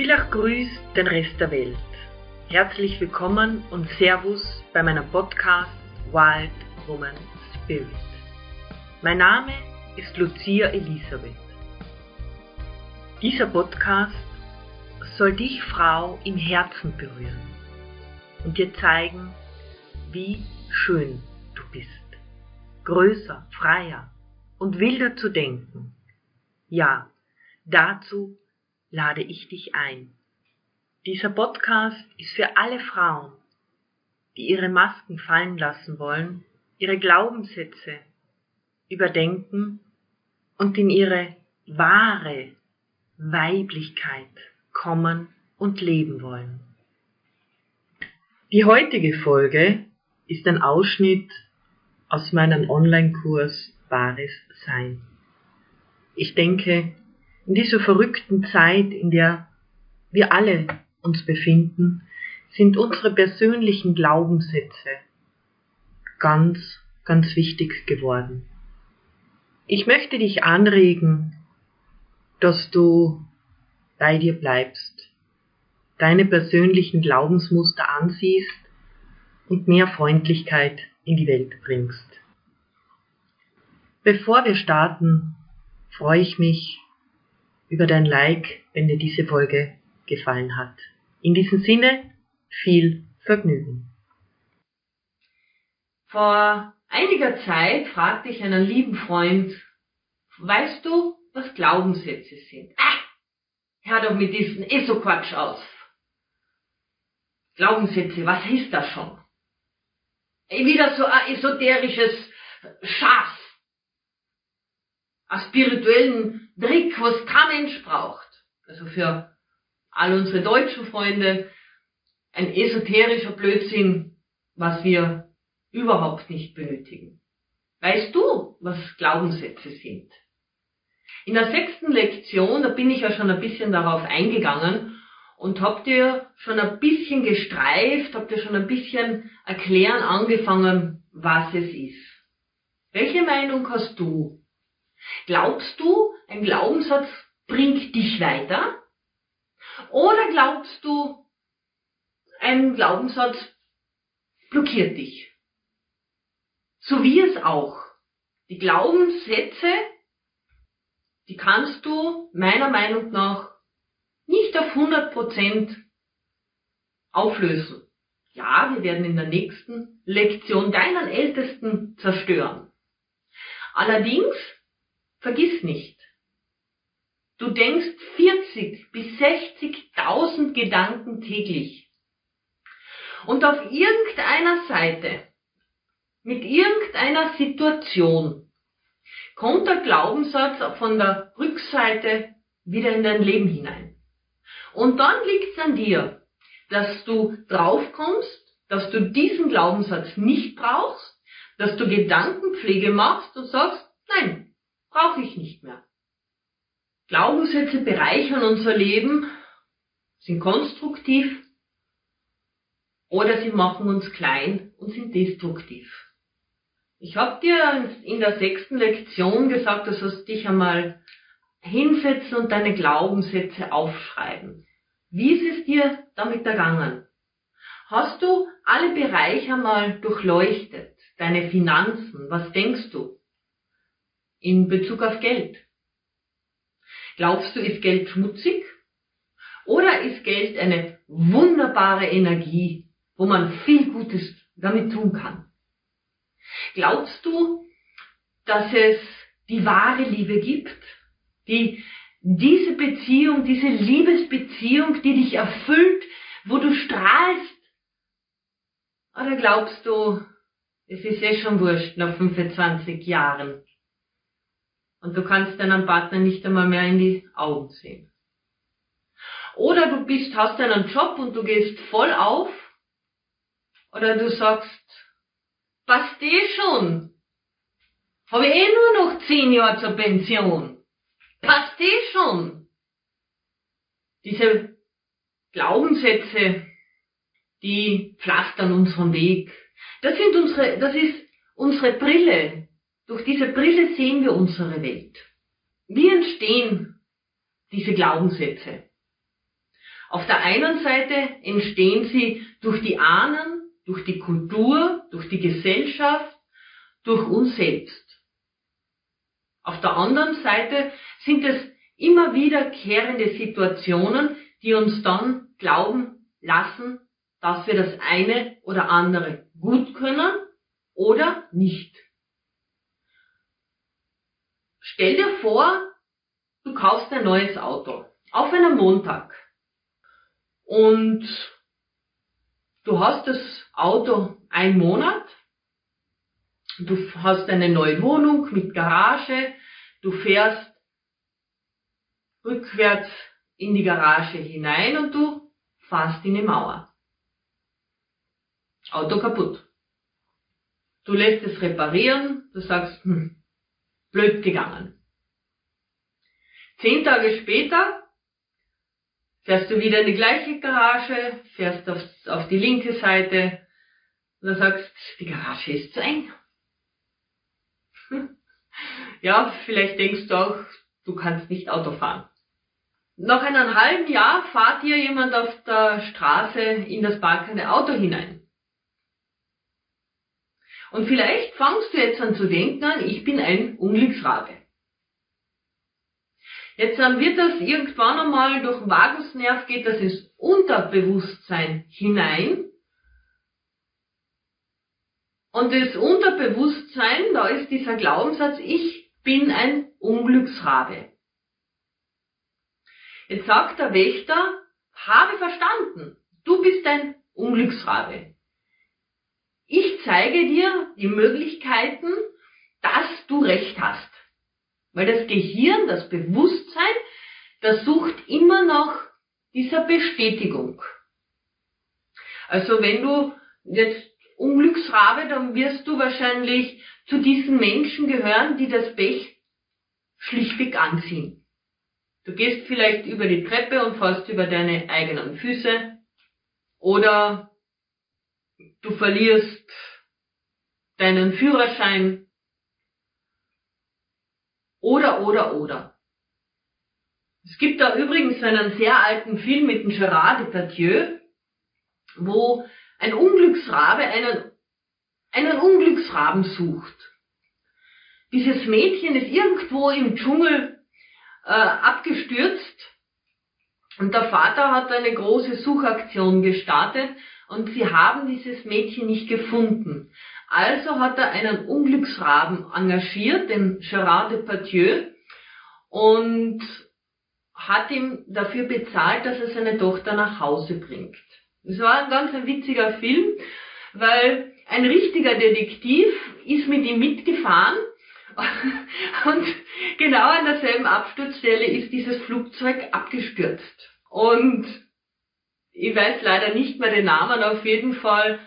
Villach grüßt den Rest der Welt. Herzlich willkommen und Servus bei meinem Podcast Wild Woman Spirit. Mein Name ist Lucia Elisabeth. Dieser Podcast soll dich, Frau, im Herzen berühren und dir zeigen, wie schön du bist. Größer, freier und wilder zu denken. Ja, dazu lade ich dich ein. Dieser Podcast ist für alle Frauen, die ihre Masken fallen lassen wollen, ihre Glaubenssätze überdenken und in ihre wahre Weiblichkeit kommen und leben wollen. Die heutige Folge ist ein Ausschnitt aus meinem Online-Kurs Wahres Sein. Ich denke, in dieser verrückten Zeit, in der wir alle uns befinden, sind unsere persönlichen Glaubenssätze ganz, ganz wichtig geworden. Ich möchte dich anregen, dass du bei dir bleibst, deine persönlichen Glaubensmuster ansiehst und mehr Freundlichkeit in die Welt bringst. Bevor wir starten, freue ich mich über dein Like, wenn dir diese Folge gefallen hat. In diesem Sinne, viel Vergnügen. Vor einiger Zeit fragte ich einen lieben Freund, weißt du, was Glaubenssätze sind? Ah, hör doch mit diesem ESO-Quatsch aus. Glaubenssätze, was ist das schon? Wieder so ein esoterisches Schaf. Ein spirituellen Trick, was kein Mensch braucht. Also für all unsere deutschen Freunde ein esoterischer Blödsinn, was wir überhaupt nicht benötigen. Weißt du, was Glaubenssätze sind? In der sechsten Lektion, da bin ich ja schon ein bisschen darauf eingegangen und hab dir schon ein bisschen gestreift, hab dir schon ein bisschen erklären angefangen, was es ist. Welche Meinung hast du? Glaubst du, ein Glaubenssatz bringt dich weiter? Oder glaubst du, ein Glaubenssatz blockiert dich? So wie es auch. Die Glaubenssätze, die kannst du meiner Meinung nach nicht auf 100% auflösen. Ja, wir werden in der nächsten Lektion deinen Ältesten zerstören. Allerdings Vergiss nicht, du denkst 40 bis 60.000 Gedanken täglich. Und auf irgendeiner Seite, mit irgendeiner Situation, kommt der Glaubenssatz von der Rückseite wieder in dein Leben hinein. Und dann liegt es an dir, dass du draufkommst, dass du diesen Glaubenssatz nicht brauchst, dass du Gedankenpflege machst und sagst, nein, brauche ich nicht mehr. Glaubenssätze bereichern unser Leben, sind konstruktiv oder sie machen uns klein und sind destruktiv. Ich habe dir in der sechsten Lektion gesagt, du sollst dich einmal hinsetzen und deine Glaubenssätze aufschreiben. Wie ist es dir damit ergangen? Hast du alle Bereiche einmal durchleuchtet? Deine Finanzen? Was denkst du? in Bezug auf Geld? Glaubst du, ist Geld schmutzig? Oder ist Geld eine wunderbare Energie, wo man viel Gutes damit tun kann? Glaubst du, dass es die wahre Liebe gibt, die diese Beziehung, diese Liebesbeziehung, die dich erfüllt, wo du strahlst? Oder glaubst du, es ist eh schon wurscht nach 25 Jahren? Und du kannst deinem Partner nicht einmal mehr in die Augen sehen. Oder du bist, hast einen Job und du gehst voll auf. Oder du sagst, passt eh schon. Habe eh nur noch zehn Jahre zur Pension. Passt eh schon. Diese Glaubenssätze, die pflastern unseren Weg. Das sind unsere, das ist unsere Brille, durch diese Brille sehen wir unsere Welt. Wie entstehen diese Glaubenssätze? Auf der einen Seite entstehen sie durch die Ahnen, durch die Kultur, durch die Gesellschaft, durch uns selbst. Auf der anderen Seite sind es immer wiederkehrende Situationen, die uns dann glauben lassen, dass wir das eine oder andere gut können oder nicht. Stell dir vor, du kaufst ein neues Auto auf einem Montag und du hast das Auto ein Monat, du hast eine neue Wohnung mit Garage, du fährst rückwärts in die Garage hinein und du fährst in die Mauer. Auto kaputt. Du lässt es reparieren, du sagst, hm, blöd gegangen. Zehn Tage später fährst du wieder in die gleiche Garage, fährst auf, auf die linke Seite und du sagst, die Garage ist zu eng. Ja, vielleicht denkst du auch, du kannst nicht Auto fahren. Nach einem halben Jahr fahrt dir jemand auf der Straße in das parkende Auto hinein. Und vielleicht fangst du jetzt an zu denken an, ich bin ein Unglücksrabe. Jetzt dann wird das irgendwann einmal durch den Vagusnerv geht das ins Unterbewusstsein hinein. Und das Unterbewusstsein, da ist dieser Glaubenssatz, ich bin ein Unglücksrabe. Jetzt sagt der Wächter, habe verstanden, du bist ein Unglücksrabe. Ich zeige dir die Möglichkeiten, dass du recht hast. Weil das Gehirn, das Bewusstsein, das sucht immer nach dieser Bestätigung. Also wenn du jetzt Unglücksrabe, dann wirst du wahrscheinlich zu diesen Menschen gehören, die das Pech schlichtweg anziehen. Du gehst vielleicht über die Treppe und fällst über deine eigenen Füße oder du verlierst deinen Führerschein oder, oder, oder. Es gibt da übrigens einen sehr alten Film mit dem Gérard Depardieu, wo ein Unglücksrabe einen, einen Unglücksraben sucht. Dieses Mädchen ist irgendwo im Dschungel äh, abgestürzt und der Vater hat eine große Suchaktion gestartet und sie haben dieses Mädchen nicht gefunden. Also hat er einen Unglücksraben engagiert, den Gérard Depardieu, und hat ihm dafür bezahlt, dass er seine Tochter nach Hause bringt. Es war ein ganz ein witziger Film, weil ein richtiger Detektiv ist mit ihm mitgefahren und genau an derselben Absturzstelle ist dieses Flugzeug abgestürzt. Und ich weiß leider nicht mehr den Namen, auf jeden Fall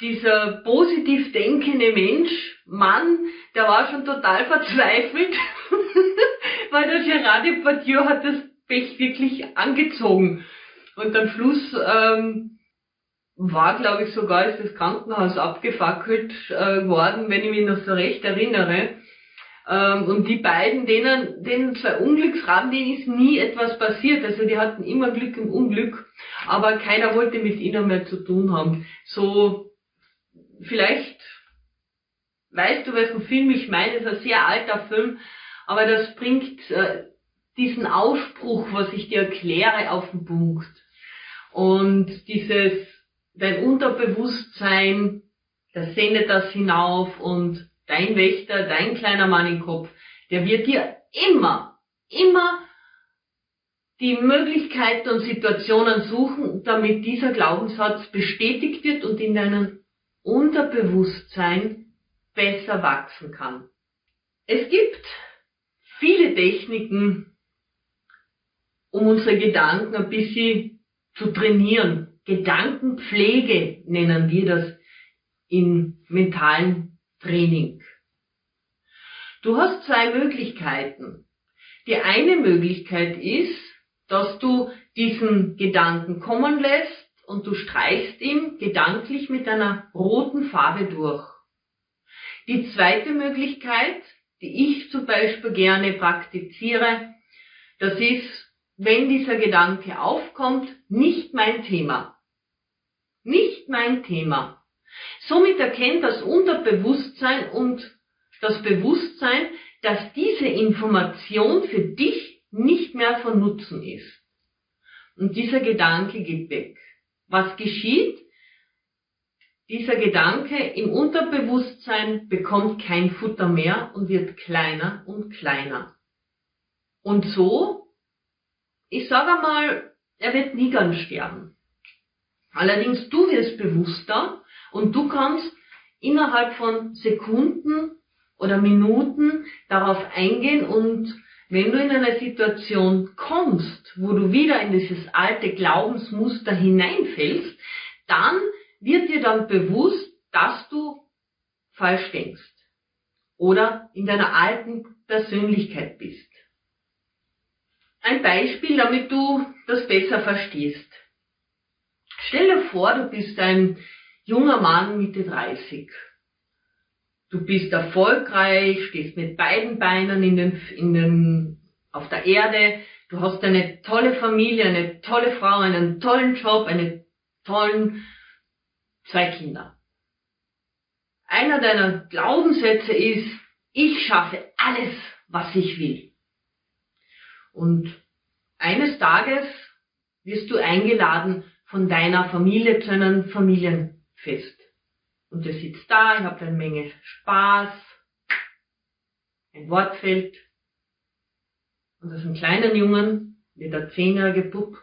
dieser positiv denkende Mensch, Mann, der war schon total verzweifelt, weil der Gerard Depardieu hat das Pech wirklich angezogen. Und am Schluss ähm, war, glaube ich, sogar ist das Krankenhaus abgefackelt äh, worden, wenn ich mich noch so recht erinnere. Ähm, und die beiden, denen, denen zwei Unglücksraben, denen ist nie etwas passiert. Also die hatten immer Glück im Unglück, aber keiner wollte mit ihnen mehr zu tun haben. So, vielleicht weißt du, welchen Film ich meine, das ist ein sehr alter Film, aber das bringt äh, diesen Ausspruch, was ich dir erkläre, auf den Punkt. Und dieses, dein Unterbewusstsein, das sendet das hinauf und dein Wächter, dein kleiner Mann im Kopf, der wird dir immer, immer die Möglichkeiten und Situationen suchen, damit dieser Glaubenssatz bestätigt wird und in deinem Unterbewusstsein besser wachsen kann. Es gibt viele Techniken, um unsere Gedanken ein bisschen zu trainieren. Gedankenpflege nennen wir das in mentalen Training. Du hast zwei Möglichkeiten. Die eine Möglichkeit ist, dass du diesen Gedanken kommen lässt und du streichst ihn gedanklich mit einer roten Farbe durch. Die zweite Möglichkeit, die ich zum Beispiel gerne praktiziere, das ist, wenn dieser Gedanke aufkommt, nicht mein Thema. Nicht mein Thema. Somit erkennt das Unterbewusstsein und das Bewusstsein, dass diese Information für dich nicht mehr von Nutzen ist. Und dieser Gedanke geht weg. Was geschieht? Dieser Gedanke im Unterbewusstsein bekommt kein Futter mehr und wird kleiner und kleiner. Und so, ich sage einmal, er wird nie ganz sterben. Allerdings du wirst bewusster und du kannst innerhalb von Sekunden oder Minuten darauf eingehen und wenn du in eine Situation kommst, wo du wieder in dieses alte Glaubensmuster hineinfällst, dann wird dir dann bewusst, dass du falsch denkst oder in deiner alten Persönlichkeit bist. Ein Beispiel, damit du das besser verstehst. Stell dir vor, du bist ein junger Mann Mitte 30. Du bist erfolgreich, stehst mit beiden Beinen in den, in den, auf der Erde, du hast eine tolle Familie, eine tolle Frau, einen tollen Job, einen tollen zwei Kinder. Einer deiner Glaubenssätze ist, ich schaffe alles, was ich will. Und eines Tages wirst du eingeladen von deiner Familie zu einem Familienfest. Und du sitzt da, ihr habt eine Menge Spaß, ein Wortfeld. Und aus einem kleinen Jungen wird der zehnjährige Bub,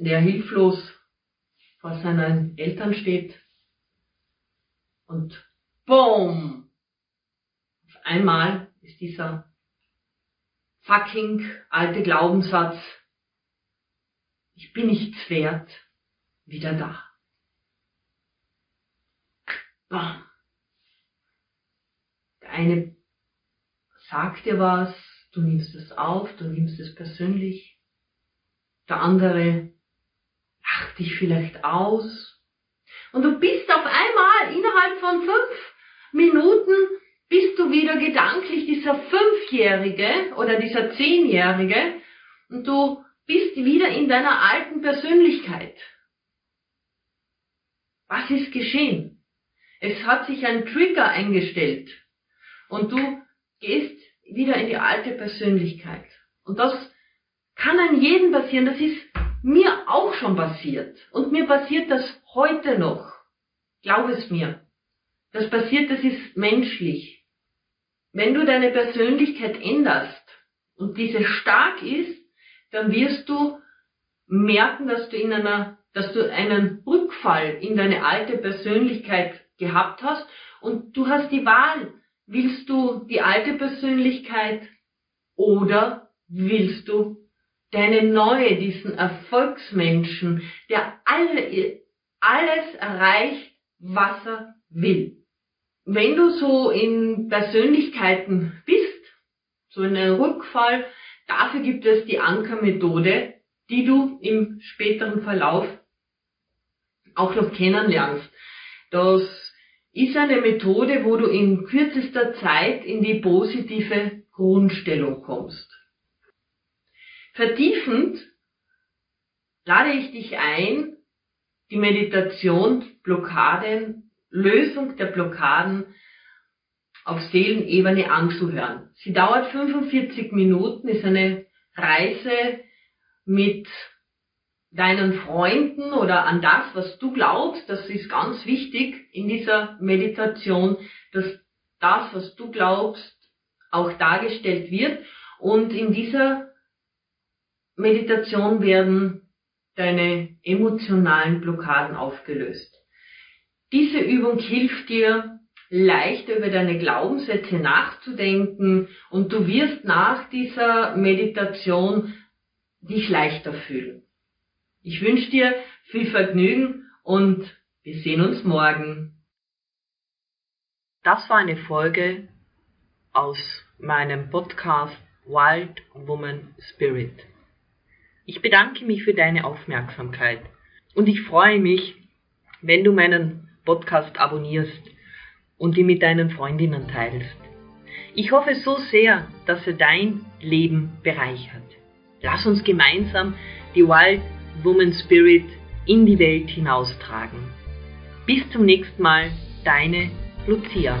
der hilflos vor seinen Eltern steht und BOOM! Auf einmal ist dieser fucking alte Glaubenssatz, ich bin nichts wert, wieder da. Bam. Der eine sagt dir was, du nimmst es auf, du nimmst es persönlich. Der andere lach dich vielleicht aus. Und du bist auf einmal innerhalb von fünf Minuten bist du wieder gedanklich dieser Fünfjährige oder dieser Zehnjährige und du bist wieder in deiner alten Persönlichkeit. Was ist geschehen? Es hat sich ein Trigger eingestellt und du gehst wieder in die alte Persönlichkeit. Und das kann an jedem passieren. Das ist mir auch schon passiert. Und mir passiert das heute noch. Glaub es mir. Das passiert, das ist menschlich. Wenn du deine Persönlichkeit änderst und diese stark ist, dann wirst du merken, dass du in einer, dass du einen Rückfall in deine alte Persönlichkeit gehabt hast und du hast die Wahl. Willst du die alte Persönlichkeit oder willst du deine neue, diesen Erfolgsmenschen, der alle, alles erreicht, was er will. Wenn du so in Persönlichkeiten bist, so in einem Rückfall, dafür gibt es die Ankermethode, die du im späteren Verlauf auch noch kennenlernst. Das ist eine Methode, wo du in kürzester Zeit in die positive Grundstellung kommst. Vertiefend lade ich dich ein, die Meditation Blockaden, Lösung der Blockaden auf Seelenebene anzuhören. Sie dauert 45 Minuten, ist eine Reise mit deinen Freunden oder an das, was du glaubst. Das ist ganz wichtig in dieser Meditation, dass das, was du glaubst, auch dargestellt wird. Und in dieser Meditation werden deine emotionalen Blockaden aufgelöst. Diese Übung hilft dir, leichter über deine Glaubenssätze nachzudenken und du wirst nach dieser Meditation dich leichter fühlen. Ich wünsche dir viel Vergnügen und wir sehen uns morgen. Das war eine Folge aus meinem Podcast Wild Woman Spirit. Ich bedanke mich für deine Aufmerksamkeit und ich freue mich, wenn du meinen Podcast abonnierst und ihn mit deinen Freundinnen teilst. Ich hoffe so sehr, dass er dein Leben bereichert. Lass uns gemeinsam die Wild Woman Spirit in die Welt hinaustragen. Bis zum nächsten Mal, deine Lucia.